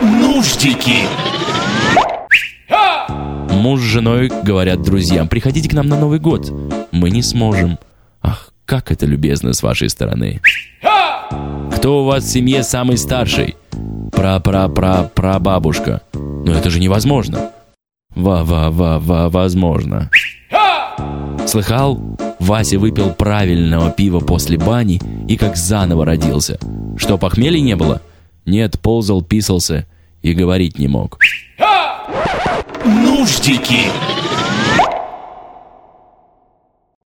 Нуждики! Муж с женой говорят друзьям, приходите к нам на Новый год. Мы не сможем. Ах, как это любезно с вашей стороны. Кто у вас в семье самый старший? Пра-пра-пра-пра-бабушка. Но это же невозможно. Ва-ва-ва-ва, возможно. Слыхал? Вася выпил правильного пива после бани и как заново родился. Что, похмелья не было? Нет, ползал, писался и говорить не мог. Нуждики!